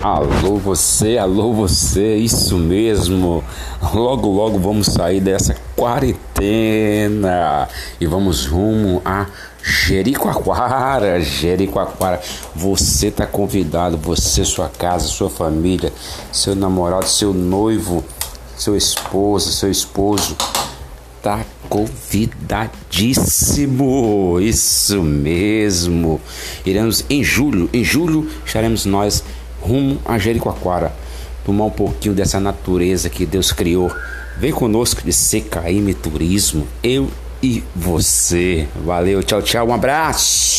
Alô você, alô você, isso mesmo. Logo, logo vamos sair dessa quarentena e vamos rumo a Jericoacoara, Jericoacoara. Você tá convidado, você, sua casa, sua família, seu namorado, seu noivo, seu esposo, seu esposo tá convidadíssimo. Isso mesmo. Iremos em julho, em julho estaremos nós rumo a Jericoacoara, tomar um pouquinho dessa natureza que Deus criou. Vem conosco de CKM Turismo, eu e você. Valeu, tchau, tchau, um abraço.